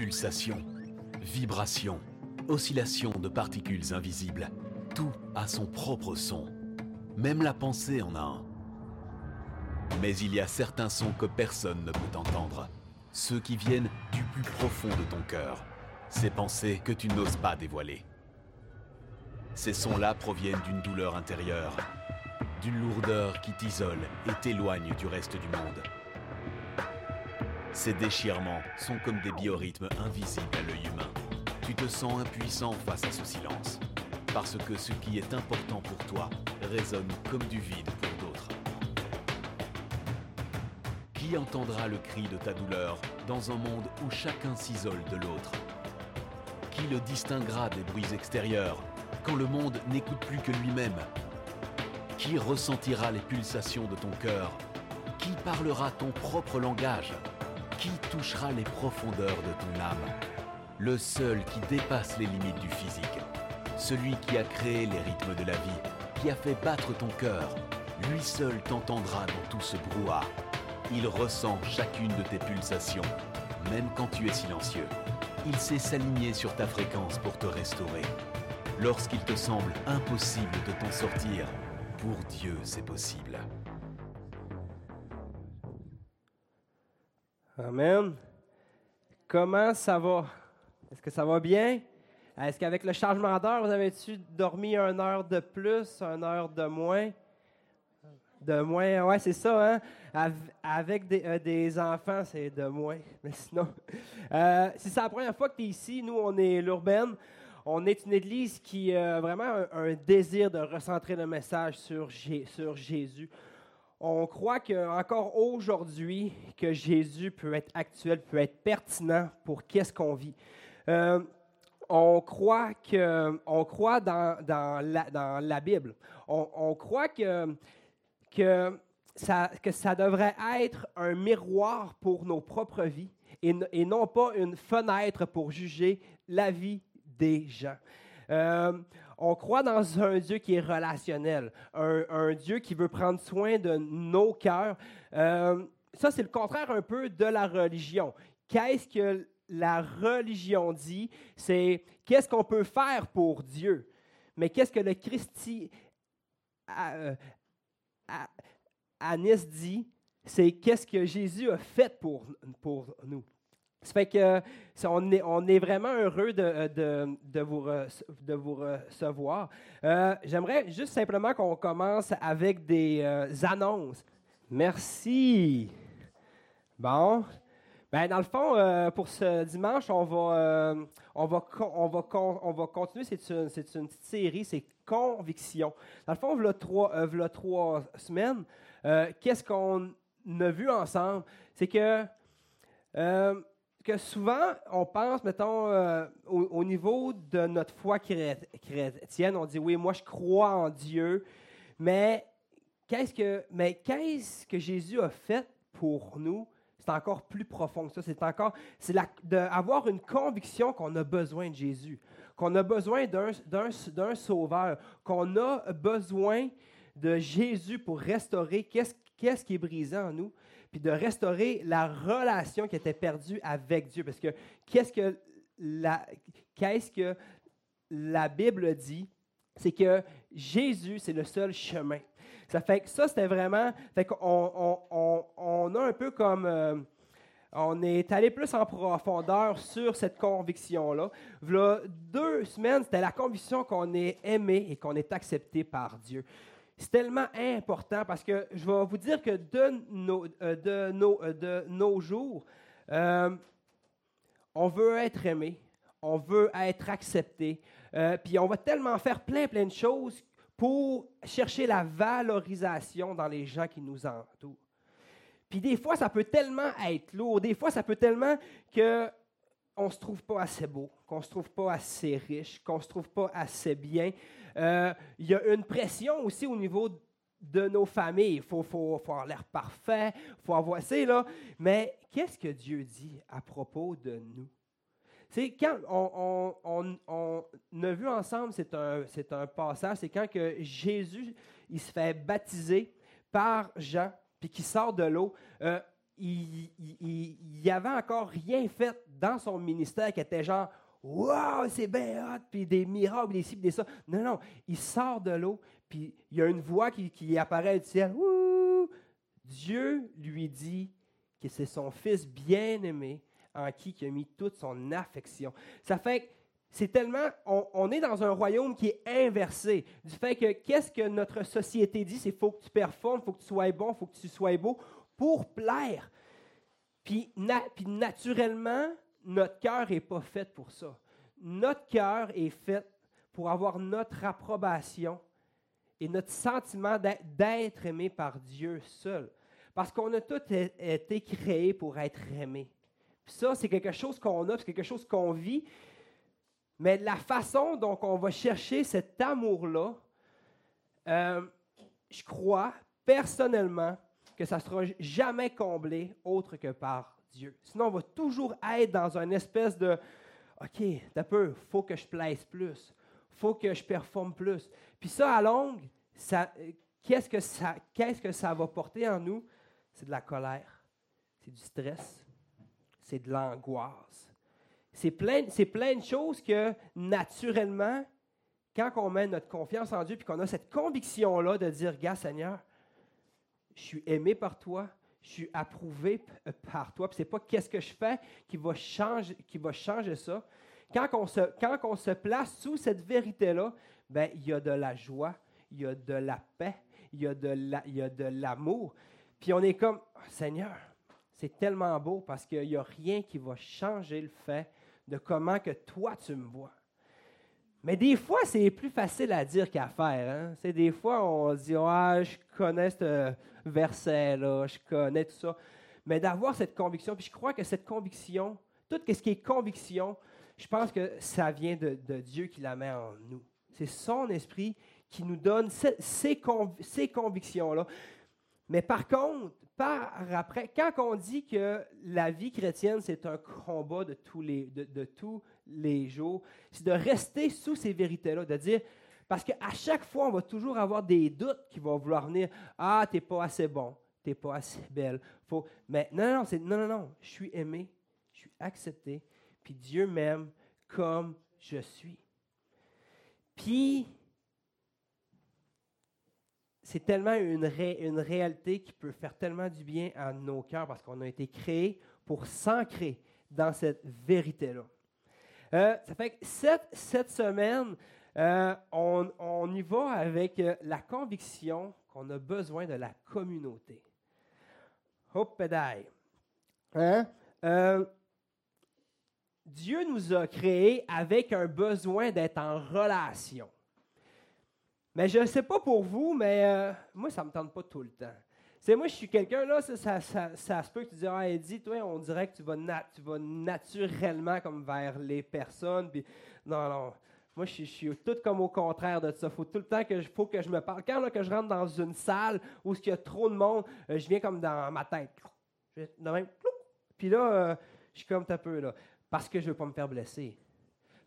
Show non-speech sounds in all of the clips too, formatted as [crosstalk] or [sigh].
Pulsations, vibrations, oscillations de particules invisibles. Tout a son propre son. Même la pensée en a un. Mais il y a certains sons que personne ne peut entendre. Ceux qui viennent du plus profond de ton cœur. Ces pensées que tu n'oses pas dévoiler. Ces sons-là proviennent d'une douleur intérieure, d'une lourdeur qui t'isole et t'éloigne du reste du monde. Ces déchirements sont comme des biorhythmes invisibles à l'œil humain. Tu te sens impuissant face à ce silence, parce que ce qui est important pour toi résonne comme du vide pour d'autres. Qui entendra le cri de ta douleur dans un monde où chacun s'isole de l'autre? Qui le distinguera des bruits extérieurs quand le monde n'écoute plus que lui-même? Qui ressentira les pulsations de ton cœur? Qui parlera ton propre langage? Qui touchera les profondeurs de ton âme Le seul qui dépasse les limites du physique. Celui qui a créé les rythmes de la vie, qui a fait battre ton cœur. Lui seul t'entendra dans tout ce brouhaha. Il ressent chacune de tes pulsations, même quand tu es silencieux. Il sait s'aligner sur ta fréquence pour te restaurer. Lorsqu'il te semble impossible de t'en sortir, pour Dieu c'est possible. Amen. Comment ça va? Est-ce que ça va bien? Est-ce qu'avec le changement d'heure, vous avez-tu dormi une heure de plus, une heure de moins? De moins, ouais, c'est ça, hein? Av- Avec des, euh, des enfants, c'est de moins. [laughs] Mais sinon, euh, si c'est la première fois que tu es ici, nous, on est l'Urbaine. On est une église qui a vraiment un, désir de recentrer le message sur Jésus. On croit qu'encore aujourd'hui, que Jésus peut être actuel, peut être pertinent pour qu'est-ce qu'on vit. Euh, on croit, que, on croit dans, dans, la, dans la Bible. On, croit que, que, ça, que devrait être un miroir pour nos propres vies et non pas une fenêtre pour juger la vie des gens. Euh, on croit dans un Dieu qui est relationnel, un, Dieu qui veut prendre soin de nos cœurs. Euh, ça, c'est le contraire un peu de la religion. Qu'est-ce que la religion dit? C'est qu'est-ce qu'on peut faire pour Dieu? Mais qu'est-ce que le Christi à- à- Anis dit? C'est qu'est-ce que Jésus a fait pour nous. Ça fait que on, est, vraiment heureux de, de vous, recevoir. Euh, J'aimerais juste simplement qu'on commence avec des euh, annonces. Merci. Bon. Ben, dans le fond, euh, pour ce dimanche, on va, euh, on va, on va, on va continuer. C'est une, une petite série, c'est Conviction. Dans le fond, il y a trois, euh, v'là trois semaines, euh, qu'est-ce qu'on a vu ensemble? C'est que euh, que souvent, on pense, mettons, euh, au, au niveau de notre foi chré- chrétienne, on dit oui, moi je crois en Dieu, mais qu'est-ce que, mais qu'est-ce que Jésus a fait pour nous? C'est encore plus profond que ça. C'est encore, c'est d'avoir une conviction qu'on a besoin de Jésus, qu'on a besoin d'un, sauveur, qu'on a besoin de Jésus pour restaurer qu'est-ce qui est brisé en nous, puis de restaurer la relation qui était perdue avec Dieu. Parce que qu'est-ce que la, Bible dit? C'est que Jésus, c'est le seul chemin. Ça fait que ça, c'était vraiment. Fait qu'on on, a un peu comme. euh, on est allé plus en profondeur sur cette conviction-là. Deux semaines, c'était la conviction qu'on est aimé et qu'on est accepté par Dieu. C'est tellement important parce que je vais vous dire que de nos, euh, euh, jours, euh, on veut être aimé, on veut être accepté, puis on va tellement faire plein, plein de choses pour chercher la valorisation dans les gens qui nous entourent. Puis des fois, ça peut tellement être lourd, des fois, ça peut tellement que on se trouve pas assez beau, qu'on se trouve pas assez riche, qu'on se trouve pas assez bien. Euh, Il y a une pression aussi au niveau de nos familles. Il faut, avoir l'air parfait, il faut avoir... Là. Mais qu'est-ce que Dieu dit à propos de nous? C'est quand on a vu ensemble, c'est un, c'est un passage, c'est quand que Jésus il se fait baptiser par Jean, puis qu'il sort de l'eau. euh, il n'y avait encore rien fait dans son ministère qui était genre Wow, c'est bien hot, puis des miracles, des ci, des ça. Non, non, il sort de l'eau, puis il y a une voix qui, apparaît du ciel. Dieu lui dit que c'est son fils bien-aimé en qui il a mis toute son affection. Ça fait que c'est tellement, on, est dans un royaume qui est inversé. Du fait que qu'est-ce que notre société dit, c'est faut que tu performes, faut que tu sois bon, faut que tu sois beau pour plaire. Puis, puis naturellement, notre cœur n'est pas fait pour ça. Notre cœur est fait pour avoir notre approbation et notre sentiment d'être aimé par Dieu seul. Parce qu'on a tous été créés pour être aimés. ça, c'est quelque chose qu'on a, c'est quelque chose qu'on vit. Mais la façon dont on va chercher cet amour-là, euh, je crois personnellement que ça ne sera jamais comblé autre que par Dieu. Sinon, on va toujours être dans une espèce de OK, t'as peu, faut que je plaise plus, faut que je performe plus. Puis ça, à longue, qu'est-ce que ça, qu'est-ce que ça va porter en nous? C'est de la colère, c'est du stress, c'est de l'angoisse. C'est plein, c'est plein de choses que, naturellement, quand on met notre confiance en Dieu, puis qu'on a cette conviction-là de dire, gars, Seigneur, je suis aimé par toi, je suis approuvé euh, par toi. Puis c'est pas qu'est-ce que je fais qui va changer, qui va changer ça. Quand on, se, place sous cette vérité-là, ben, il y a de la joie, il y a de la paix, il y a de, l'amour. Puis on est comme, oh, Seigneur, c'est tellement beau parce qu'il n'y a rien qui va changer le fait de comment que toi tu me vois. Mais des fois, c'est plus facile à dire qu'à faire. C'est hein. des fois, on se dit, ah, je connais ce verset-là, je connais tout ça. Mais d'avoir cette conviction, puis je crois que cette conviction, tout ce qui est conviction, je pense que ça vient de, Dieu qui la met en nous. C'est son esprit qui nous donne ces, convictions-là. Mais par contre, par après, quand on dit que la vie chrétienne, c'est un combat de tous les, de, tous les jours, c'est de rester sous ces vérités-là, de dire, parce qu'à chaque fois, on va toujours avoir des doutes qui vont vouloir venir. Ah, t'es pas assez bon, t'es pas assez belle. Faut... Mais non, non, non, non, non, je suis aimé, je suis accepté, puis Dieu m'aime comme je suis. Puis, c'est tellement une, une réalité qui peut faire tellement du bien à nos cœurs parce qu'on a été créés pour s'ancrer dans cette vérité-là. Euh, ça fait que cette, cette semaine, euh, on, on, y va avec euh, la conviction qu'on a besoin de la communauté. Hop, hein? Dieu nous a créés avec un besoin d'être en relation. Mais je ne sais pas pour vous, mais euh, moi, ça ne me tente pas tout le temps. C'est moi, je suis quelqu'un, là, ça, ça, se peut que tu dises, ah, Eddie, toi, on dirait que tu vas, tu vas naturellement comme vers les personnes. Puis, non, non. Moi, je, suis tout comme au contraire de ça. Faut tout le temps que je, faut que je me parle. Quand là, que je rentre dans une salle où il y a trop de monde, euh, je viens comme dans ma tête. puis là, euh, je suis comme un peu là. Parce que je ne veux pas me faire blesser.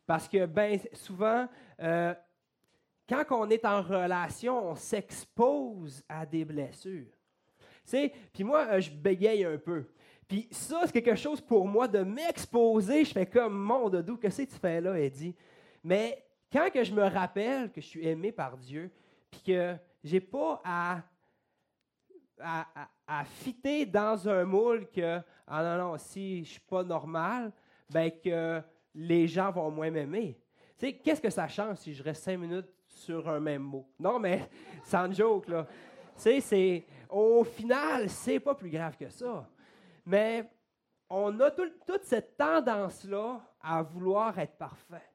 Parce que, bien, souvent, quand on est en relation, on s'expose à des blessures. Puis moi, euh, je bégaye un peu. Puis ça, c'est quelque chose pour moi de m'exposer. Je fais comme mon doudou, qu'est-ce que tu fais là, Eddie? Mais quand je me rappelle que je suis aimé par Dieu, puis que j'ai pas à, à, fitter dans un moule que, ah non, non, si je suis pas normal, ben que les gens vont moins m'aimer. Tu sais, qu'est-ce que ça change si je reste cinq minutes sur un même mot? Non, mais [laughs] sans joke, là. Tu c'est, au final, c'est pas plus grave que ça. Mais on a toute cette tendance-là à vouloir être parfait.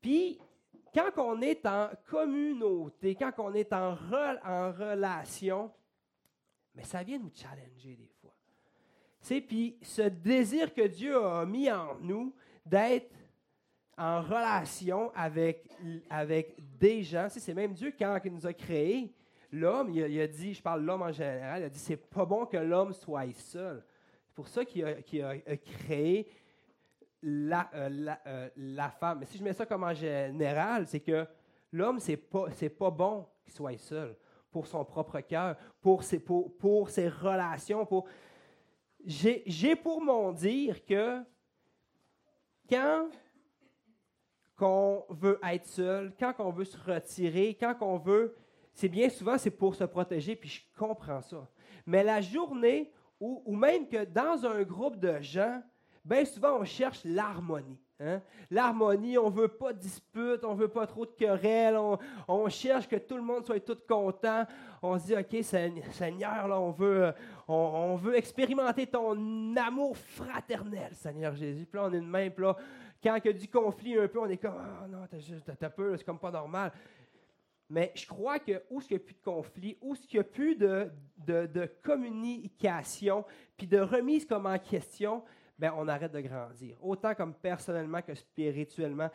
Puis, quand on est en communauté, quand on est en, relation, mais ça vient nous challenger des fois. Puis ce désir que Dieu a mis en nous d'être en relation avec, avec des gens. C'est même Dieu, quand il nous a créés, l'homme, il, a dit, je parle l'homme en général, il a dit, c'est pas bon que l'homme soit seul. C'est pour ça qu'il a, créé la, euh, euh, la, femme. Mais si je mets ça comme en général, c'est que l'homme, c'est pas, pas bon qu'il soit seul pour son propre cœur, pour ses, pour, pour ses relations, pour... j'ai pour mon dire que quand qu'on veut être seul, quand on veut se retirer, quand on veut, c'est bien souvent c'est pour se protéger, puis je comprends ça. Mais la journée où, ou même que dans un groupe de gens, bien souvent on cherche l'harmonie. Hein? L'harmonie, on ne veut pas de dispute, on ne veut pas trop de querelles, on, cherche que tout le monde soit tout content. On se dit, OK, Seigneur, là, on, veut, on, veut expérimenter ton amour fraternel, Seigneur Jésus. Puis là, on est de même, là, quand il y a du conflit un peu, on est comme, ah non, t'as peur, c'est comme pas normal. Mais je crois que où il n'y a plus de conflit, où il n'y a plus de, de, communication, puis de remise comme en question, ben, on arrête de grandir, autant comme personnellement que spirituellement.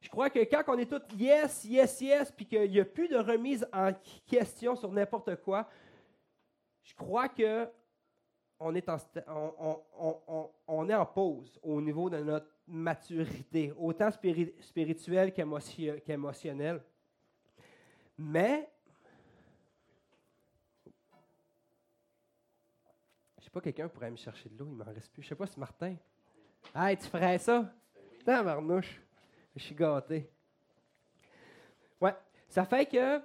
Je crois que quand on est tous yes, yes, yes, puis qu'il n'y a plus de remise en question sur n'importe quoi, je crois que on, est en pause au niveau de notre maturité, autant spirituelle qu'émotionnelle. Mais pas, quelqu'un pourrait me chercher de l'eau, il m'en reste plus. Je sais pas si Martin. Hey, tu ferais ça? Putain, Marnouche. Je suis gâté. Ouais. Ça fait que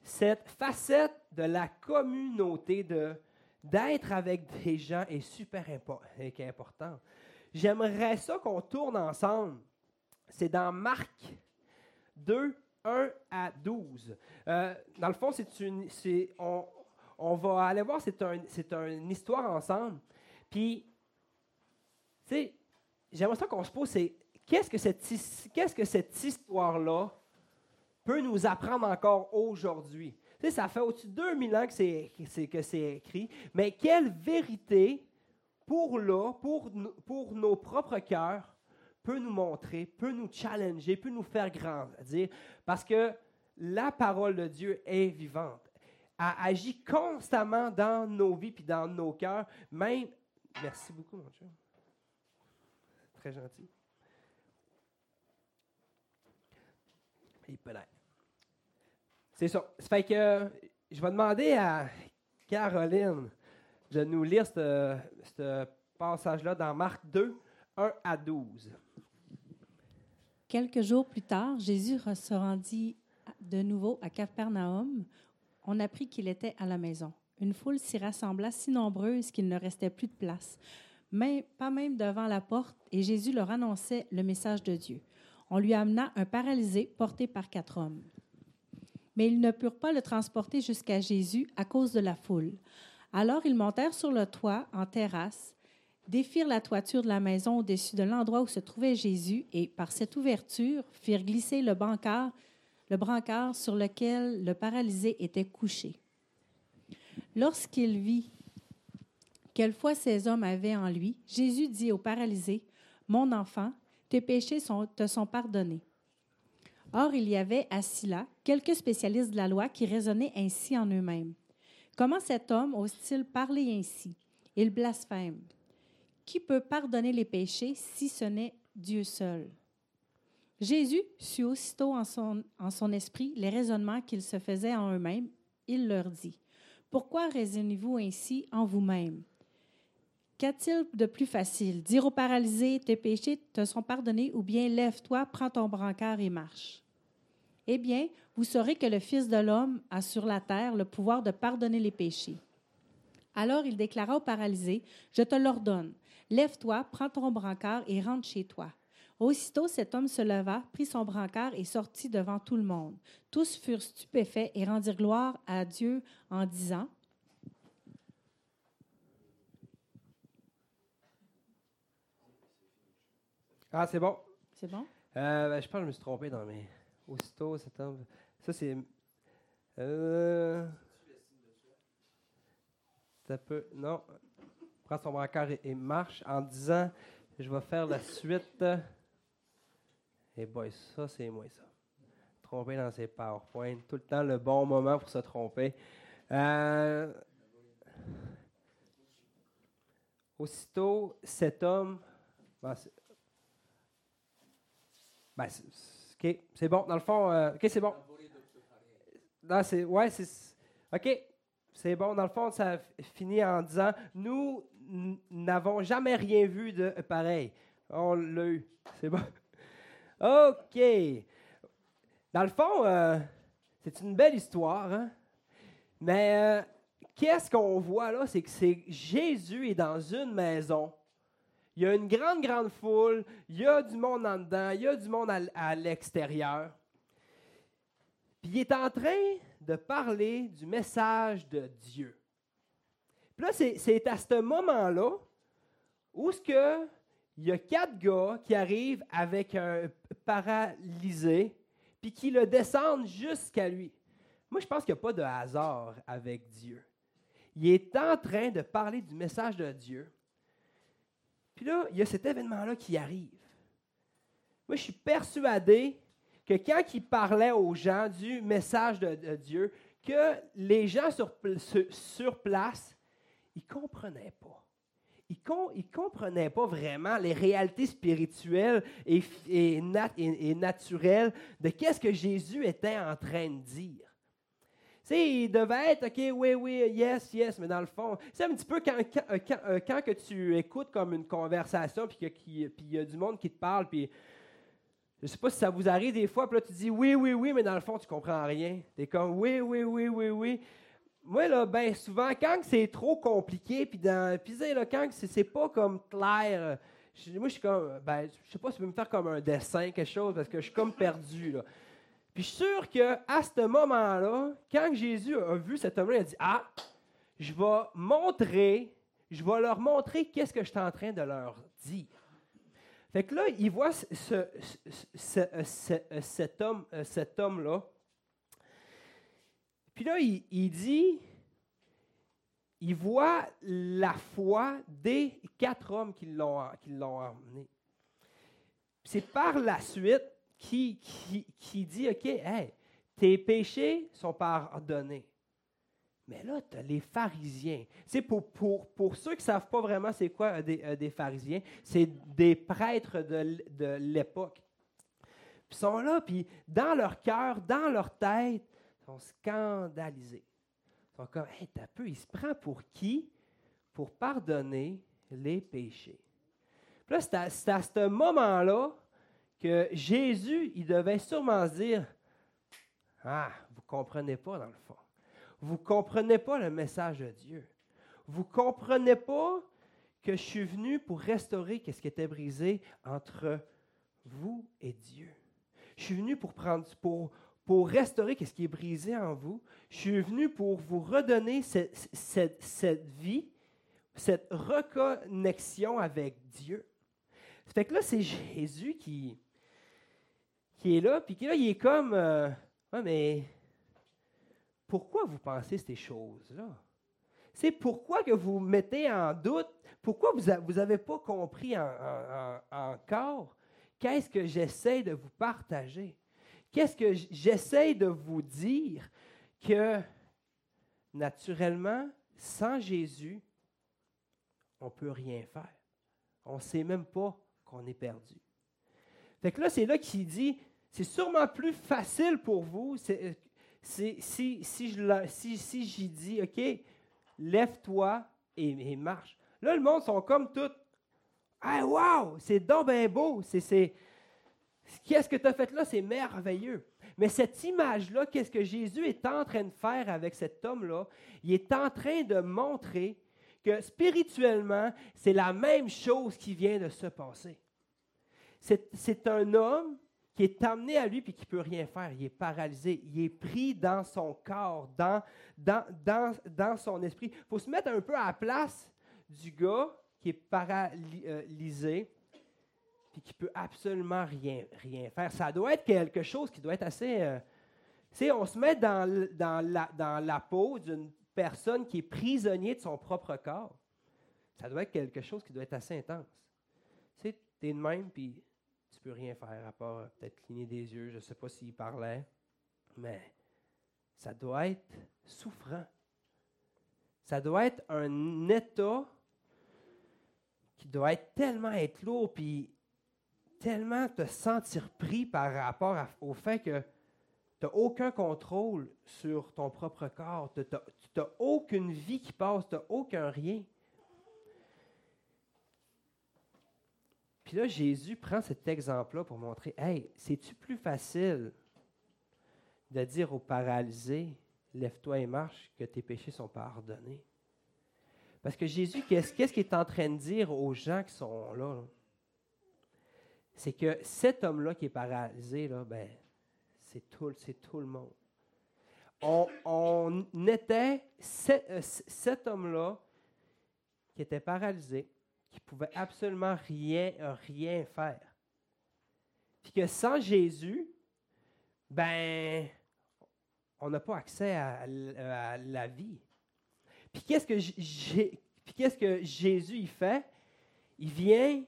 cette facette de la communauté, de, d'être avec des gens est super important. J'aimerais ça qu'on tourne ensemble. C'est dans Marc 2, 1 à 12. Euh, dans le fond, c'est une, c'est, on, on va aller voir, c'est un, une histoire ensemble. Puis, tu sais, j'aimerais ça qu'on se pose, c'est qu'est-ce que cette, qu'est-ce que cette histoire-là peut nous apprendre encore aujourd'hui? Tu sais, ça fait au-dessus de 2000 ans que c'est, que c'est écrit, mais quelle vérité pour là, pour, pour nos propres cœurs, peut nous montrer, peut nous challenger, peut nous faire grandir, parce que la parole de Dieu est vivante agit constamment dans nos vies puis dans nos cœurs. Même. Merci beaucoup, mon cher. Très gentil. C'est ça. Ça fait que je vais demander à Caroline de nous lire ce, passage-là dans Marc 2, 1 à 12. Quelques jours plus tard, Jésus se rendit de nouveau à Capernaum on apprit qu'il était à la maison. Une foule s'y rassembla si nombreuse qu'il ne restait plus de place, mais pas même devant la porte, et Jésus leur annonçait le message de Dieu. On lui amena un paralysé porté par quatre hommes. Mais ils ne purent pas le transporter jusqu'à Jésus à cause de la foule. Alors ils montèrent sur le toit, en terrasse, défirent la toiture de la maison au-dessus de l'endroit où se trouvait Jésus, et par cette ouverture firent glisser le brancard sur lequel le paralysé était couché. Lorsqu'il vit quelle foi ces hommes avaient en lui, Jésus dit au paralysé, Mon enfant, tes péchés te sont pardonnés. Or, il y avait assis là quelques spécialistes de la loi qui raisonnaient ainsi en eux-mêmes. Comment cet homme ose-t-il parler ainsi? Il blasphème. Qui peut pardonner les péchés si ce n'est Dieu seul? Jésus sut aussitôt en son, en son esprit les raisonnements qu'ils se faisaient en eux-mêmes. Il leur dit, Pourquoi raisonnez-vous ainsi en vous-même? Qu'a-t-il de plus facile? Dire au paralysé, tes péchés te sont pardonnés, ou bien lève-toi, prends ton brancard et marche. Eh bien, vous saurez que le Fils de l'homme a sur la terre le pouvoir de pardonner les péchés. Alors il déclara au paralysé, Je te l'ordonne, lève-toi, prends ton brancard et rentre chez toi. Aussitôt, cet homme se leva, prit son brancard et sortit devant tout le monde. Tous furent stupéfaits et rendirent gloire à Dieu en disant Ah, c'est bon. C'est bon? Euh, ben, je pense que je me suis trompé dans mes. Aussitôt, cet homme. Ça, c'est. Euh... Ça peut. Non. Prends son brancard et marche en disant Je vais faire la suite. Et boy, ça, c'est moi, ça. Tromper dans ses PowerPoint. Tout le temps le bon moment pour se tromper. Euh, aussitôt, cet homme. Ben, ben c'est bon. Dans le fond, euh, OK, c'est bon. Non, c'est. Ouais, c'est. OK, c'est bon. Dans le fond, ça finit en disant Nous n'avons jamais rien vu de pareil. On l'a eu. C'est bon. OK. Dans le fond, euh, c'est une belle histoire, hein? mais euh, qu'est-ce qu'on voit là? C'est que c'est Jésus est dans une maison. Il y a une grande, grande foule. Il y a du monde en dedans. Il y a du monde à, l'extérieur. Puis il est en train de parler du message de Dieu. Puis là, c'est à ce moment-là où ce il y a quatre gars qui arrivent avec un paralysé, puis qui le descendent jusqu'à lui. Moi, je pense qu'il n'y a pas de hasard avec Dieu. Il est en train de parler du message de Dieu. Puis là, il y a cet événement-là qui arrive. Moi, je suis persuadé que quand il parlait aux gens du message de, Dieu, que les gens sur place, ils ne comprenaient pas ils ne comprenaient pas vraiment les réalités spirituelles et, naturelles de qu'est-ce que Jésus était en train de dire. Tu sais, il devait être, OK, oui, oui, yes, yes, mais dans le fond, c'est un petit peu quand, quand, euh, quand, que tu écoutes comme une conversation, puis qu'il y a du monde qui te parle, puis je sais pas si ça vous arrive des fois, puis là, tu dis oui, oui, oui, mais dans le fond, tu ne comprends rien. Tu es comme oui, oui, oui, oui, oui moi, là, ben souvent, quand c'est trop compliqué, puis dans, puis là, quand c'est pas comme clair, moi, je suis comme, ben, je sais pas si tu peux me faire comme un dessin, quelque chose, parce que je suis comme perdu, là. Puis je suis sûr qu'à ce moment-là, quand Jésus a vu cet homme-là, il a dit, ah, je vais montrer, je vais leur montrer qu'est-ce que je suis en train de leur dire. Fait que là, il voit ce, cet homme, cet homme-là, puis là, il, dit, il voit la foi des quatre hommes qui l'ont, emmené. C'est par la suite qui, qui, dit, OK, tes péchés sont pardonnés. Mais là, tu as les pharisiens. C'est pour, pour, pour, ceux qui ne savent pas vraiment c'est quoi des, des pharisiens, c'est des prêtres de, de l'époque. Ils sont là, puis dans leur cœur, dans leur tête, scandalisés. Ils sont comme, t'as peu, il se prend pour qui? Pour pardonner les péchés. Puis là, c'est à, ce moment-là que Jésus, il devait sûrement se dire, ah, vous ne comprenez pas dans le fond. Vous ne comprenez pas le message de Dieu. Vous ne comprenez pas que je suis venu pour restaurer ce qui était brisé entre vous et Dieu. Je suis venu pour prendre, pour, pour restaurer ce qui est brisé en vous. Je suis venu pour vous redonner cette, cette, vie, cette reconnexion avec Dieu. Ça fait que là, c'est Jésus qui, qui est là, puis là, il est comme, euh, ouais, mais pourquoi vous pensez ces choses-là? C'est pourquoi que vous mettez en doute, pourquoi vous n'avez pas compris encore? Qu'est-ce que j'essaie de vous partager? Qu'est-ce que j'essaie de vous dire que naturellement, sans Jésus, on ne peut rien faire. On ne sait même pas qu'on est perdu. Fait que là, c'est là qu'il dit, c'est sûrement plus facile pour vous si, je, dis, OK, lève-toi et, marche. Là, le monde sont comme tout, ah, wow, c'est donc beau, c'est, Qu'est-ce que tu as fait là? C'est merveilleux. Mais cette image-là, qu'est-ce que Jésus est en train de faire avec cet homme-là? Il est en train de montrer que spirituellement, c'est la même chose qui vient de se passer. C'est un homme qui est amené à lui et qui ne peut rien faire. Il est paralysé. Il est pris dans son corps, dans, dans, son esprit. Il faut se mettre un peu à la place du gars qui est paralysé qui peut absolument rien, rien faire. Ça doit être quelque chose qui doit être assez... Euh, on se met dans, dans, la, dans la peau d'une personne qui est prisonnier de son propre corps. Ça doit être quelque chose qui doit être assez intense. Tu sais, tu es de même, puis tu peux rien faire à part euh, peut-être cligner des yeux. Je ne sais pas s'il parlait, mais ça doit être souffrant. Ça doit être un état qui doit être tellement être lourd, puis tellement te sentir pris par rapport au fait que tu n'as aucun contrôle sur ton propre corps. Tu n'as aucune vie qui passe, tu n'as aucun rien. Puis là, Jésus prend cet exemple-là pour montrer, hey, c'est-tu plus facile de dire au paralysé, lève-toi et marche, que tes péchés sont pardonnés? Parce que Jésus, qu'est-ce qu'il est en train de dire aux gens qui sont là? C'est que cet homme-là qui est paralysé, là, ben, c'est tout, tout le monde. On, était euh, cet homme-là qui était paralysé, qui pouvait absolument rien, rien faire. Puis que sans Jésus, ben, on n'a pas accès à, la vie. Puis qu'est-ce que, Jésus fait? Il vient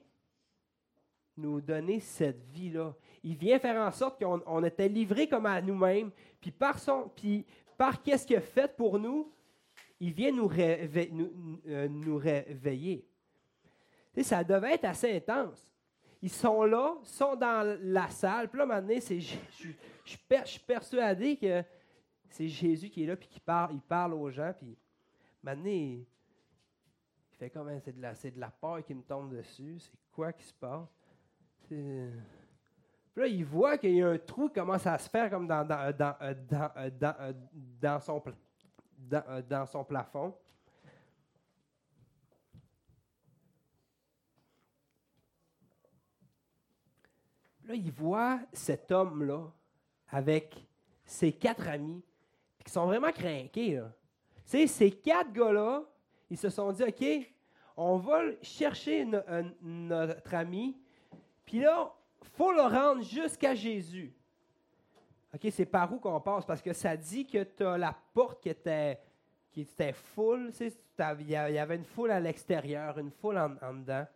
nous donner cette vie-là. Il vient faire en sorte qu'on était livré comme à nous-mêmes, puis par son, puis par qu'est-ce qu'il a fait pour nous, il vient nous, euh, réveiller. ça devait être assez intense. Ils sont là, sont dans la salle. Puis là, maintenant, je, suis persuadé que c'est Jésus qui est là, puis qui parle, il parle aux gens. Puis maintenant, il fait comme, hein, c'est de, de la peur qui me tombe dessus. C'est quoi qui se passe? Puis là, il voit qu'il y a un trou qui commence à se faire comme dans, dans, dans, dans, dans son plan euh, dans, son plafond. Là, il voit cet homme-là avec ses quatre amis, qui sont vraiment craqués. Tu ces quatre gars-là, ils se sont dit, OK, on va chercher notre ami, puis là, faut le rendre jusqu'à Jésus. OK, c'est par où qu'on passe? Parce que ça dit que tu as la porte qui était, qui était full. Il y avait une foule à l'extérieur, une foule en, dedans.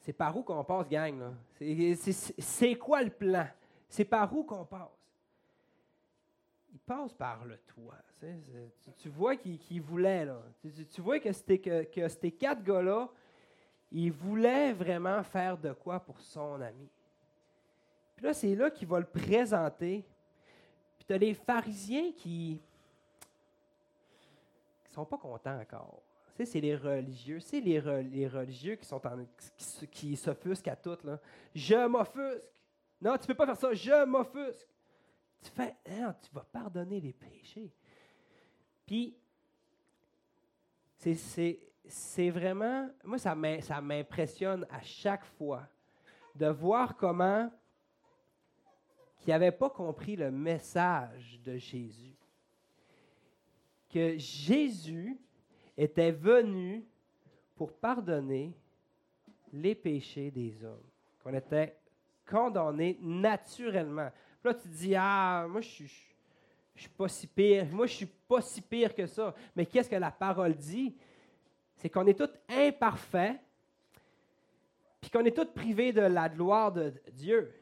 C'est par où qu'on passe, gang? C'est quoi le plan? C'est par où qu'on passe? Il passe par le toit. Tu, vois qu'il voulait, là. Tu, vois que que, que ces quatre gars-là, ils voulaient vraiment faire de quoi pour son ami. Puis là, c'est là qu'il va le présenter. Puis tu as les pharisiens qui ne sont pas contents encore. Tu sais, c'est les religieux. C'est les, les, religieux qui sont en, qui, s'offusquent à tout. Là. Je m'offusque. Non, tu ne peux pas faire ça. Je m'offusque. Tu fais, non, tu vas pardonner les péchés. Puis, c'est vraiment, moi, ça m'impressionne à chaque fois de voir comment qui n'avaient pas compris le message de Jésus. Que Jésus était venu pour pardonner les péchés des hommes, qu'on était condamné naturellement. là, tu te dis, ah, moi, je suis, je suis pas si pire, moi, je suis pas si pire que ça. Mais qu'est-ce que la parole dit? C'est qu'on est tous imparfaits, puis qu'on est tous privés de la gloire de Dieu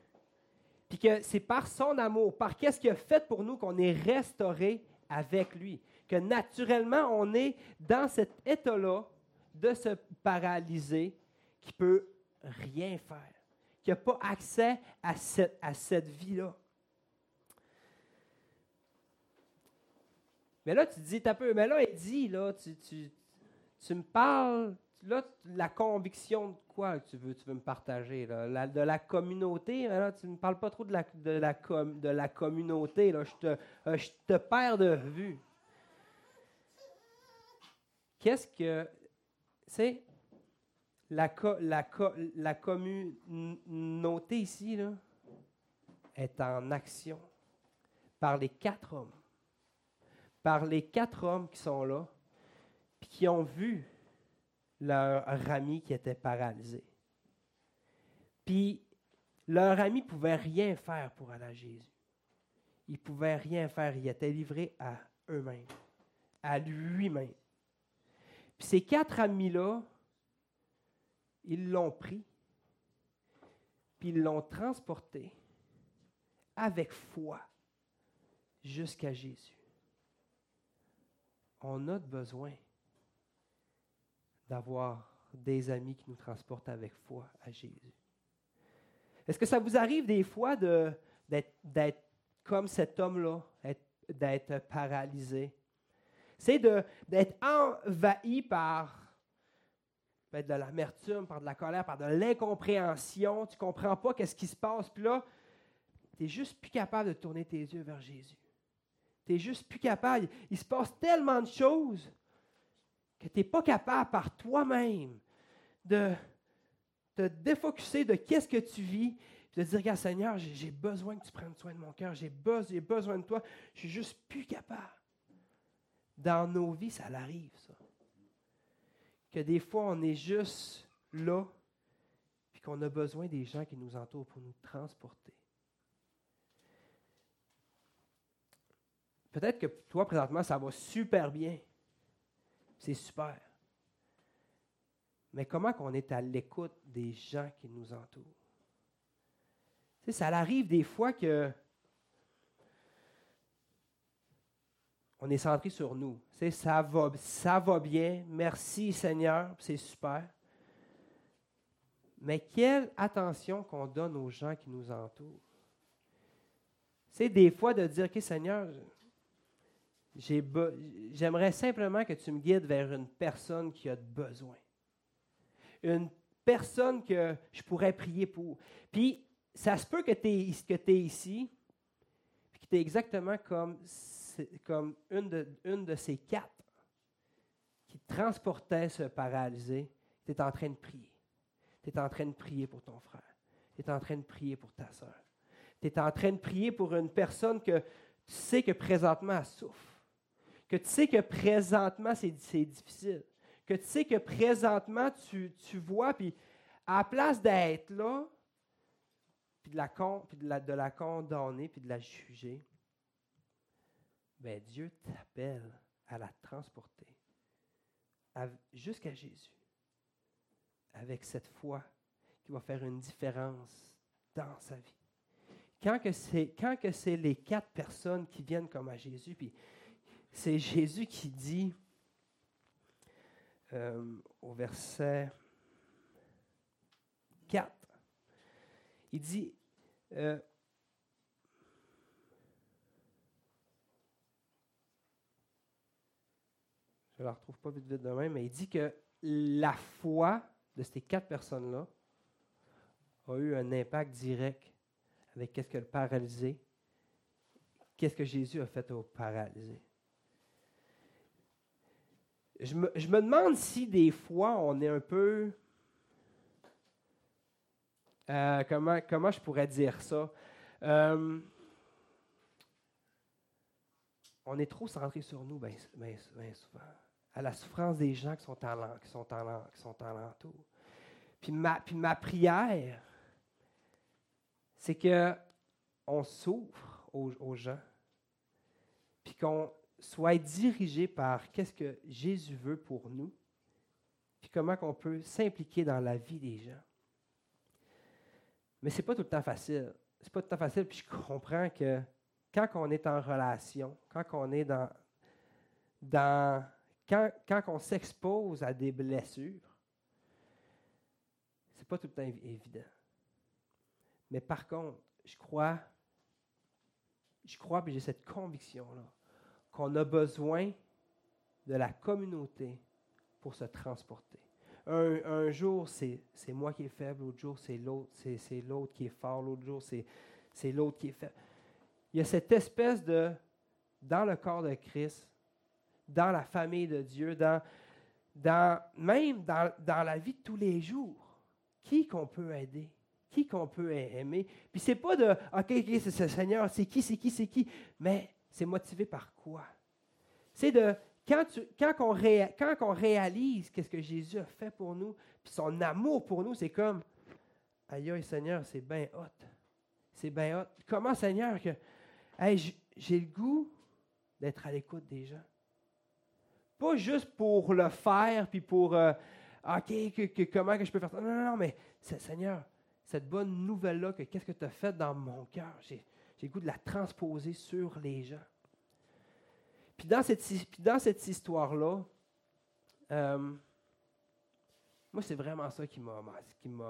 puis que c'est par son amour, par qu'est-ce qu'il a fait pour nous qu'on est restauré avec lui. Que naturellement, on est dans cet état-là de se paralyser qui peut rien faire, qui n'a pas accès à cette, à cette vie-là. Mais là, tu dis, t'as peu, mais là, il dit, là, tu, tu me parles là, la conviction de quoi tu veux, tu veux me partager? de la communauté? Là, tu ne me parles pas trop de la, de la, de la communauté. Là. Je, te, euh, je te perds de vue. Qu'est-ce que. c'est la, la, la communauté ici là, est en action par les quatre hommes. Par les quatre hommes qui sont là, qui ont vu leur ami qui était paralysé. Puis leur ami ne pouvait rien faire pour aller à Jésus. Il ne pouvait rien faire. Il était livré à eux-mêmes, à lui-même. Puis ces quatre amis-là, ils l'ont pris, puis ils l'ont transporté avec foi jusqu'à Jésus. On a besoin d'avoir des amis qui nous transportent avec foi à Jésus. Est-ce que ça vous arrive des fois d'être comme cet homme-là, d'être paralysé? C'est d'être envahi par, de l'amertume, par de la colère, par de l'incompréhension. Tu ne comprends pas qu'est-ce qui se passe. Puis là, tu n'es juste plus capable de tourner tes yeux vers Jésus. Tu n'es juste plus capable. Il se passe tellement de choses que tu n'es pas capable par toi-même de te défocuser de qu'est-ce que tu vis, de dire, regarde Seigneur, j'ai besoin que tu prennes soin de mon cœur, j'ai besoin, besoin de toi, je suis juste plus capable. Dans nos vies, ça l'arrive, ça. Que des fois, on est juste là, puis qu'on a besoin des gens qui nous entourent pour nous transporter. Peut-être que toi, présentement, ça va super bien. C'est super. Mais comment qu'on est à l'écoute des gens qui nous entourent? Tu sais, ça arrive des fois que on est centré sur nous. Tu ça va, ça va bien, merci Seigneur, c'est super. Mais quelle attention qu'on donne aux gens qui nous entourent? C'est des fois de dire, OK Seigneur, j'aimerais simplement que tu me guides vers une personne qui a besoin une personne que je pourrais prier pour. Puis, ça se peut que tu es, ici, puis que tu es exactement comme, comme une, de, une de ces quatre qui transportait ce paralysé. Tu es en train de prier. Tu es en train de prier pour ton frère. Tu es en train de prier pour ta soeur. Tu es en train de prier pour une personne que tu sais que présentement elle souffre. Que tu sais que présentement c'est difficile que tu sais que présentement, tu, vois, puis à la place d'être là, puis de la, puis de la, condamner, puis de la juger, ben Dieu t'appelle à la transporter jusqu'à Jésus, avec cette foi qui va faire une différence dans sa vie. Quand que c'est les quatre personnes qui viennent comme à Jésus, puis c'est Jésus qui dit, euh, au verset 4. Il dit, euh, je ne la retrouve pas vite vite demain, mais il dit que la foi de ces quatre personnes-là a eu un impact direct avec qu'est-ce que le paralysé, qu'est-ce que Jésus a fait au paralysé je me, demande si des fois on est un peu. Euh, comment, comment je pourrais dire ça? Euh, on est trop centré sur nous, bien ben, souvent, à la souffrance des gens qui sont en, qui sont qui sont alentour. Puis ma, puis ma prière, c'est que on s'ouvre aux, aux gens, puis qu'on soit dirigé par qu'est-ce que Jésus veut pour nous, puis comment on peut s'impliquer dans la vie des gens. Mais ce n'est pas tout le temps facile. C'est pas tout le temps facile, puis je comprends que quand on est en relation, quand on est dans, quand on s'expose à des blessures, c'est pas tout le temps évident. Mais par contre, je crois, je crois, puis j'ai cette conviction-là, qu'on a besoin de la communauté pour se transporter. Un, jour, c'est moi qui est faible, l'autre jour, c'est l'autre, c'est l'autre qui est fort, l'autre jour, c'est l'autre qui est faible. Il y a cette espèce de, dans le corps de Christ, dans la famille de Dieu, dans, même dans, la vie de tous les jours, qui qu'on peut aider, qui qu'on peut aimer. Puis c'est pas de, OK, OK, c'est ce Seigneur, c'est qui, c'est qui, c'est qui, mais c'est motivé par quoi? C'est de, quand, tu, quand, on réalise qu'est-ce que Jésus a fait pour nous, puis son amour pour nous, c'est comme, aïe, aïe, Seigneur, c'est bien hot. C'est bien hot. Comment, Seigneur, que, j'ai le goût d'être à l'écoute des gens. Pas juste pour le faire, puis pour, euh, OK, comment que je peux faire ça? Non, non, non, mais Seigneur, cette bonne nouvelle-là, que qu'est-ce que tu as fait dans mon cœur, de la transposer sur les gens. Puis dans cette, histoire-là, euh, moi, c'est vraiment ça qui m'a,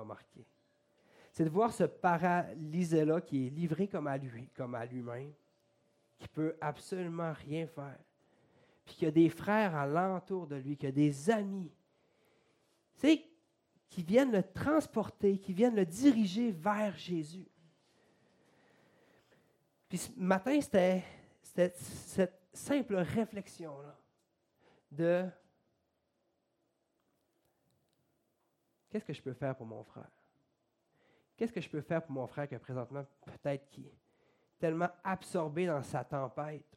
marqué. C'est de voir ce paralysé-là qui est livré comme à lui, comme à lui-même, qui peut absolument rien faire. Puis qu'il y a des frères alentour de lui, qu'il y a des amis. Sais, qui vienne le transporter, qui vienne le diriger vers Jésus. Puis ce matin, c'était cette simple réflexion-là de qu'est-ce que je peux faire pour mon frère? Qu'est-ce que je peux faire pour mon frère qui présentement peut-être qui tellement absorbé dans sa tempête?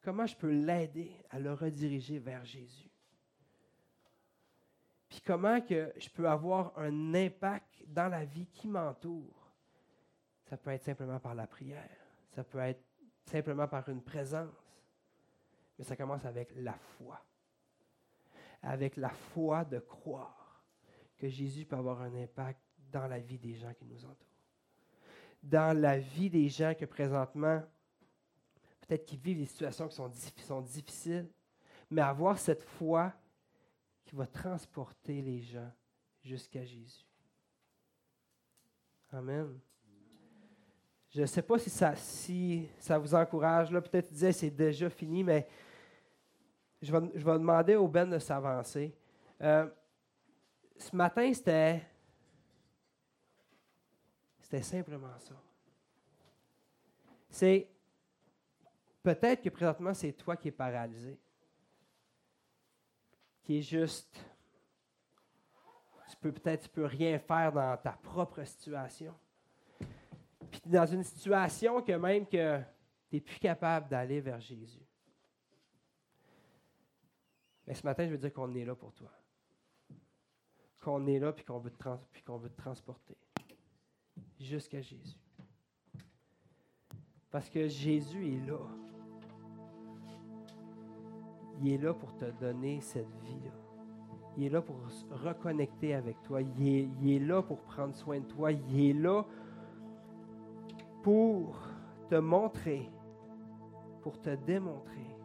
Comment je peux l'aider à le rediriger vers Jésus? Puis comment que je peux avoir un impact dans la vie qui m'entoure? Ça peut être simplement par la prière. Ça peut être simplement par une présence. Mais ça commence avec la foi. Avec la foi de croire que Jésus peut avoir un impact dans la vie des gens qui nous entourent. Dans la vie des gens que présentement, peut-être qu'ils vivent des situations qui sont, sont difficiles, mais avoir cette foi qui va transporter les gens jusqu'à Jésus. Amen. Je ne sais pas si ça, vous encourage. Là, peut-être que c'est déjà fini, mais je vais, demander au Ben de s'avancer. Euh, ce matin, c'était. Simplement ça. C'est. Peut-être que présentement, c'est toi qui es paralysé. Qui est juste. Tu peux peut-être tu peux rien faire dans ta propre situation. Puis dans une situation que même que tu n'es plus capable d'aller vers Jésus. Mais ce matin, je veux dire qu'on est là pour toi. Qu'on est là puis qu'on veut, veut te transporter jusqu'à Jésus. Parce que Jésus est là. Il est là pour te donner cette vie-là. Il est là pour reconnecter avec toi. Il est, il est, là pour prendre soin de toi. Il est là pour te montrer, pour te démontrer,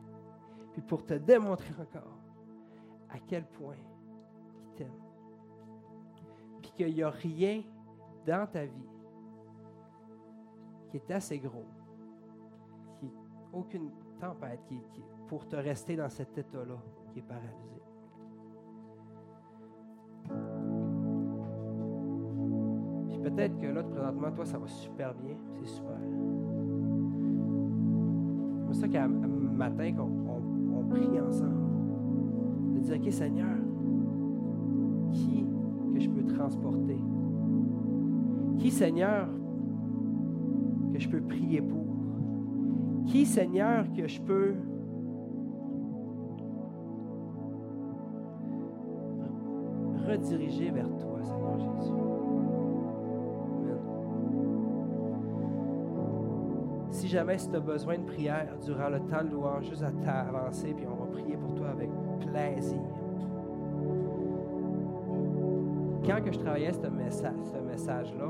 puis pour te démontrer encore à quel point il t'aime. Puis qu'il n'y a rien dans ta vie qui est assez gros, qui aucune tempête qui, pour te rester dans cet état-là qui est paralysé. Peut-être que là, présentement, toi, ça va super bien. C'est super. C'est pour ça qu'à matin, qu'on on prie ensemble dire, OK Seigneur, qui que je peux transporter? Qui Seigneur que je peux prier pour? Qui Seigneur que je peux rediriger vers toi, Seigneur Jésus? Si jamais tu as besoin de prière durant le temps de louange, juste à t'avancer, puis on va prier pour toi avec plaisir. Quand que je travaillais ce message, ce message-là,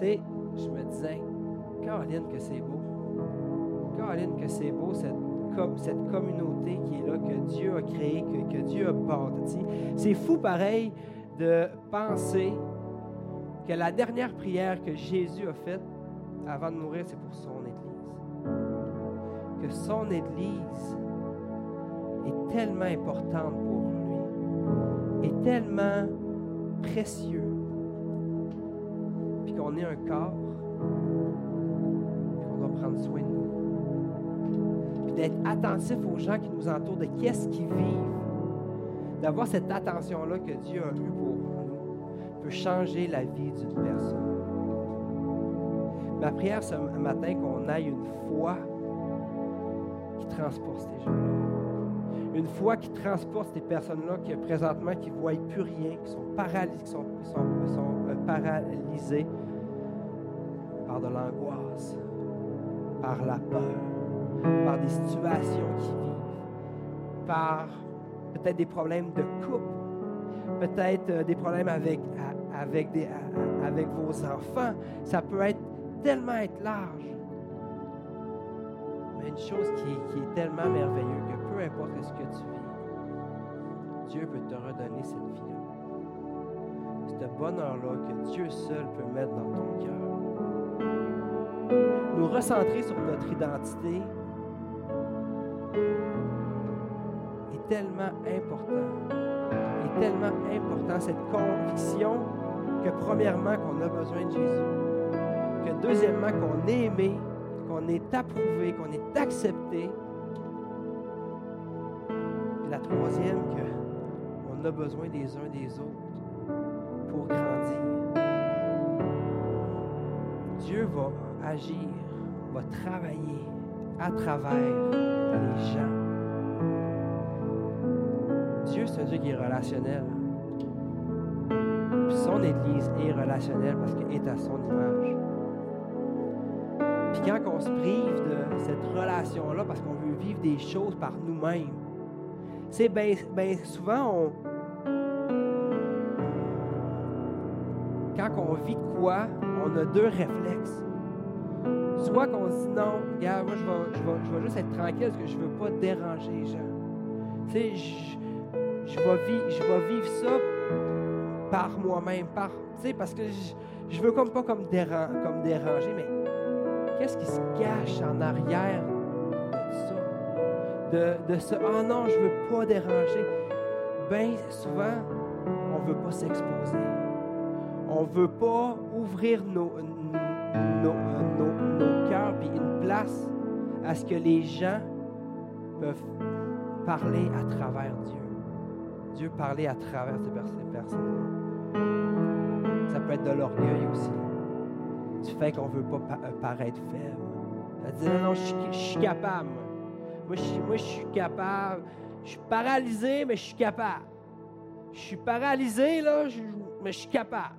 je me disais, Caroline, que c'est beau. Caroline, que c'est beau cette, cette communauté qui est là, que Dieu a créée, que, que Dieu a bâti. C'est fou pareil de penser que la dernière prière que Jésus a faite avant de mourir, c'est pour son Église. Que son Église est tellement importante pour lui, est tellement précieux, puis qu'on est un corps, puis qu'on doit prendre soin de nous, puis d'être attentif aux gens qui nous entourent, de qu'est-ce qu'ils vivent, d'avoir cette attention-là que Dieu a eue pour nous, peut changer la vie d'une personne. Ma prière ce matin, qu'on aille une foi qui transporte ces gens-là une foi qui transporte ces personnes-là qui présentement qui ne voient plus rien, qui sont paralysées, qui sont, euh, paralysées par de l'angoisse, par la peur, par des situations qu'ils vivent, par peut-être des problèmes de couple, peut-être euh, des problèmes avec, avec, vos enfants. Ça peut être tellement être large. Mais une chose qui, est tellement merveilleuse que peu importe ce que tu vis, Dieu peut te redonner cette vie-là. Ce bonheur-là que Dieu seul peut mettre dans ton cœur. Nous recentrer sur notre identité est tellement important est tellement important, cette conviction que premièrement qu'on a besoin de Jésus, que deuxièmement qu'on est aimé, qu'on est approuvé, qu'on est accepté, et la troisième qu'on a besoin des uns des autres pour grandir. Dieu va agir, va travailler à travers les gens. Dieu, c'est un Dieu qui est relationnel. Puis son Église est relationnelle parce qu'elle est à son image. Quand on se prive de cette relation-là parce qu'on veut vivre des choses par nous-mêmes, c'est bien souvent, quand on vit de quoi, on a deux réflexes. Soit qu'on se dit non, regarde, moi je vais, juste être tranquille parce que je ne veux pas déranger les gens. Tu sais, je, vais vivre, ça par moi-même, par, tu sais, parce que je, je veux comme pas comme, comme déranger, mais qu'est-ce qui se cache en arrière de ça? De, ce oh non, je ne veux pas déranger. Bien souvent, on ne veut pas s'exposer. On ne veut pas ouvrir nos, nos, nos, nos cœurs puis une place à ce que les gens peuvent parler à travers Dieu. Dieu parler à travers ces personnes. Ça peut être de l'orgueil aussi. Du fait qu'on ne veut pas paraître faible. Ça dit non, non, je, suis capable. Moi, je, suis capable. Je suis paralysé, mais je suis capable. Je suis paralysé, là, mais je suis capable.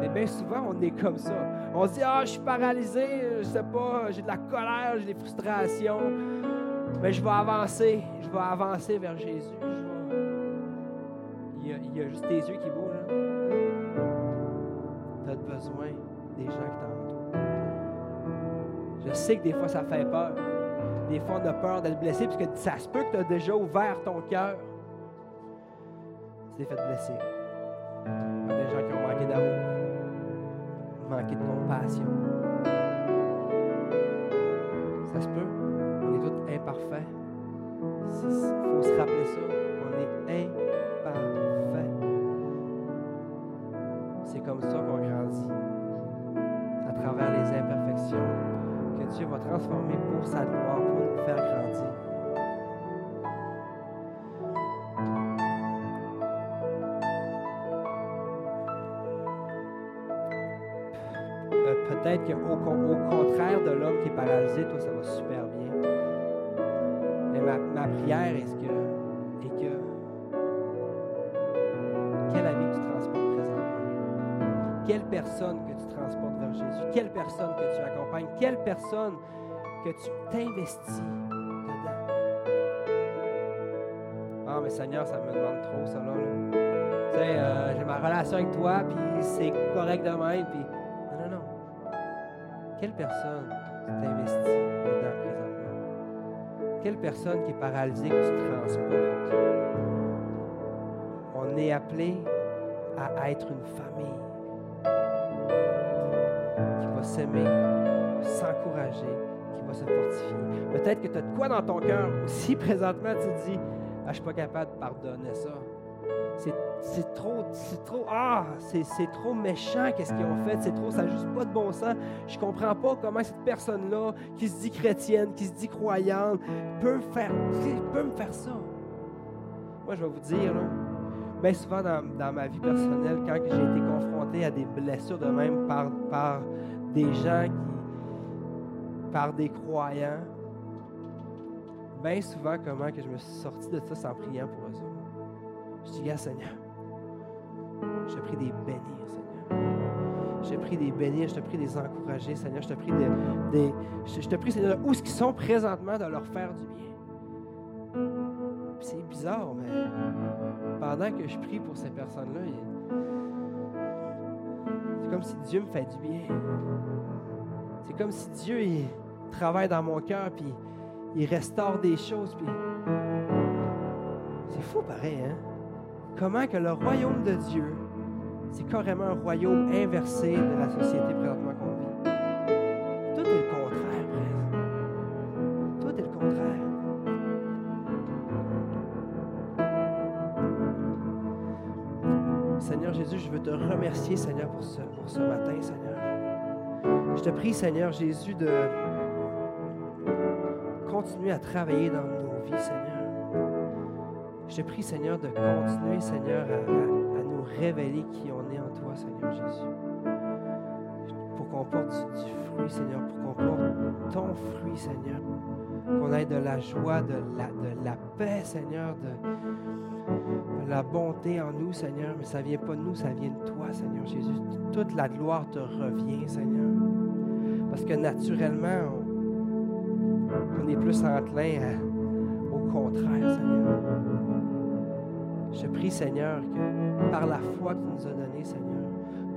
Mais bien souvent, on est comme ça. On se dit, ah, je suis paralysé, je sais pas, j'ai de la colère, j'ai des frustrations. Mais je vais avancer, je vais avancer vers Jésus. Il, y a, il, y a, juste tes yeux qui bougent. Tu as besoin gens qui t'entourent. Je sais que des fois, ça fait peur. Des fois, on a peur d'être blessé, parce que ça se peut que tu as déjà ouvert ton cœur. Tu t'es fait blesser. A des gens qui ont manqué d'amour manquer de compassion. Ça se peut. On est tous imparfaits. Il faut se rappeler ça. On est imparfaits. C'est comme ça qu'on grandit. Travers les imperfections que Dieu va transformer pour sa gloire, pour nous faire grandir. peut-être qu'au au contraire de l'homme qui est paralysé, toi, ça va super bien. Mais ma, ma prière est, -ce que, personne que tu accompagnes? Quelle personne que tu t'investis dedans? Ah, mais Seigneur, ça me demande trop, ça, là. Tu sais, euh, j'ai ma relation avec toi, puis c'est correct de même, puis quelle personne tu t'investis dedans présentement? Quelle personne qui est paralysée que tu transportes? On est appelé à être une famille s'aimer, s'encourager, qui va se fortifier. Peut-être que tu as de quoi dans ton cœur aussi [laughs] présentement, tu te dis, ah, je ne suis pas capable de pardonner ça c'est trop, c'est trop, ah, c'est trop méchant qu'est-ce qu'ils ont fait, c'est trop, ça n'a juste pas de bon sens. Je comprends pas comment cette personne-là, qui se dit chrétienne, qui se dit croyante, peut, faire, peut me faire ça. Moi, je vais vous dire, bien souvent dans, ma vie personnelle, quand j'ai été confronté à des blessures de même par des gens qui, par des croyants, bien souvent, comment que je me suis sorti de ça sans prier pour eux autres. Je dis, ah Seigneur, je te prie des bénir, Seigneur. Je te prie des bénir, je te prie des encourager, Seigneur. Je te prie de, de je te prie, Seigneur, où ce qu'ils sont présentement, de leur faire du bien. C'est bizarre, mais pendant que je prie pour ces personnes-là, c'est comme si Dieu me fait du bien. C'est comme si Dieu il travaille dans mon cœur, puis il restaure des choses, puis c'est fou pareil, hein? Comment que le royaume de Dieu c'est carrément un royaume inversé de la société présentement remercier, Seigneur, pour ce, pour ce matin, Seigneur. Je te prie, Seigneur Jésus, de continuer à travailler dans nos vies, Seigneur. Je te prie, Seigneur, de continuer, Seigneur, à, nous révéler qui on est en toi, Seigneur Jésus. Pour qu'on porte du, du fruit, Seigneur, pour qu'on porte ton fruit, Seigneur. Qu'on ait de la joie, de la, de la paix, Seigneur, de la bonté en nous, Seigneur. Mais ça ne vient pas de nous, ça vient de toi, Seigneur Jésus. Toute la gloire te revient, Seigneur. Parce que naturellement, on, on est plus enclin à- au contraire, Seigneur. Je prie, Seigneur, que par la foi que tu nous as donnée, Seigneur,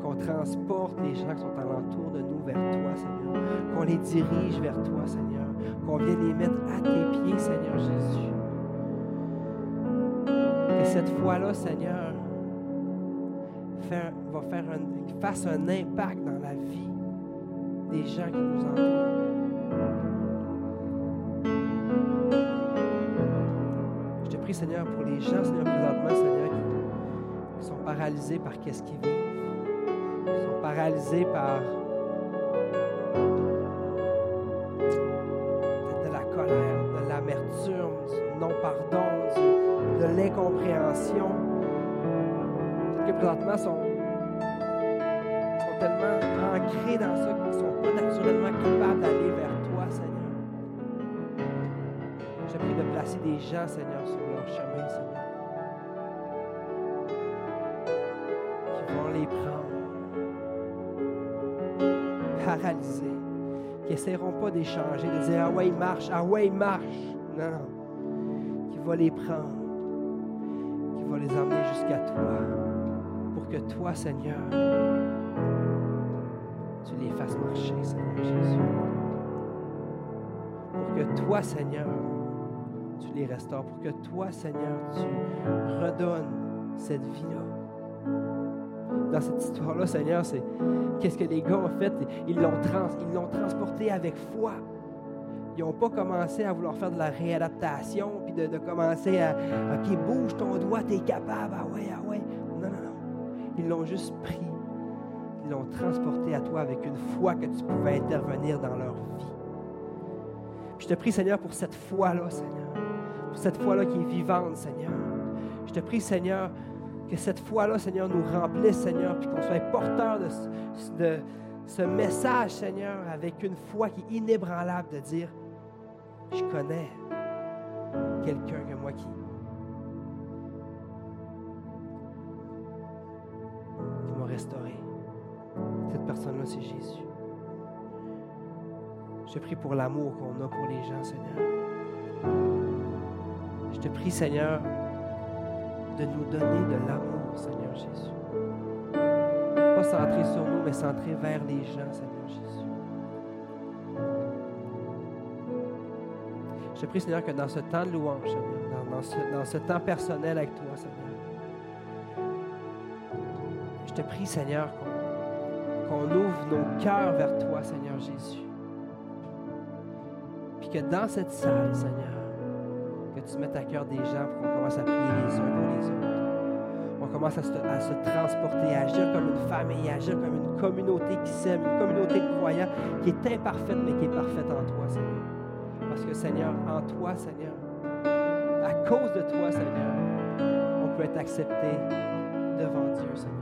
qu'on transporte les gens qui sont alentour de nous vers toi, Seigneur. Qu'on les dirige vers toi, Seigneur. Qu'on vienne les mettre à tes pieds, Seigneur Jésus. Que cette foi-là, Seigneur, va faire un, fasse un impact dans la vie des gens qui nous entourent. Je te prie, Seigneur, pour les gens, Seigneur, présentement, Seigneur, qui, qui sont paralysés par qu'est-ce qu'ils vivent. Qui sont paralysés par de l'incompréhension. Peut-être que présentement, sont, sont tellement ancrés dans ça qu'ils ne sont pas naturellement capables d'aller vers toi, Seigneur. Je prie de placer des gens, Seigneur, sur leur chemin, Seigneur. Qui vont les prendre. Paralysés. Qui n'essaieront pas d'échanger, de dire Ah ouais, il marche, ah ouais, il marche. Non, non. Qui va les prendre. Les emmener jusqu'à toi. Pour que toi, Seigneur, tu les fasses marcher, Seigneur Jésus. Pour que toi, Seigneur, tu les restaures, pour que toi, Seigneur, tu redonnes cette vie-là. Dans cette histoire-là, Seigneur, c'est qu'est-ce que les gars ont fait? Ils l'ont trans, ils l'ont transporté avec foi. Ils n'ont pas commencé à vouloir faire de la réadaptation, puis de, commencer à OK, bouge ton doigt, t'es capable, ah ouais, ah ouais. Non, non, non. Ils l'ont juste pris. Ils l'ont transporté à toi avec une foi que tu pouvais intervenir dans leur vie. Je te prie, Seigneur, pour cette foi-là, Seigneur. Pour cette foi-là qui est vivante, Seigneur. Je te prie, Seigneur, que cette foi-là, Seigneur, nous remplisse, Seigneur, puis qu'on soit porteur de, de ce message, Seigneur, avec une foi qui est inébranlable de dire, je connais quelqu'un que moi qui, qui m'a restauré. Cette personne-là, c'est Jésus. Je te prie pour l'amour qu'on a pour les gens, Seigneur. Je te prie, Seigneur, de nous donner de l'amour, Seigneur Jésus. Pas centré sur nous, mais centré vers les gens, Seigneur Jésus. Je prie, Seigneur, que dans ce temps de louange, Seigneur, dans, ce, dans ce temps personnel avec toi, Seigneur, je te prie, Seigneur, qu'on qu'on ouvre nos cœurs vers toi, Seigneur Jésus. Puis que dans cette salle, Seigneur, que tu mettes à cœur des gens pour qu'on commence à prier les uns pour les autres. On commence à se, à se transporter, à agir comme une famille, à agir comme une communauté qui s'aime, une communauté de croyants qui est imparfaite, mais qui est parfaite en toi, Seigneur. Parce que, Seigneur, en toi, Seigneur, à cause de toi, Seigneur, on peut être accepté devant Dieu, Seigneur.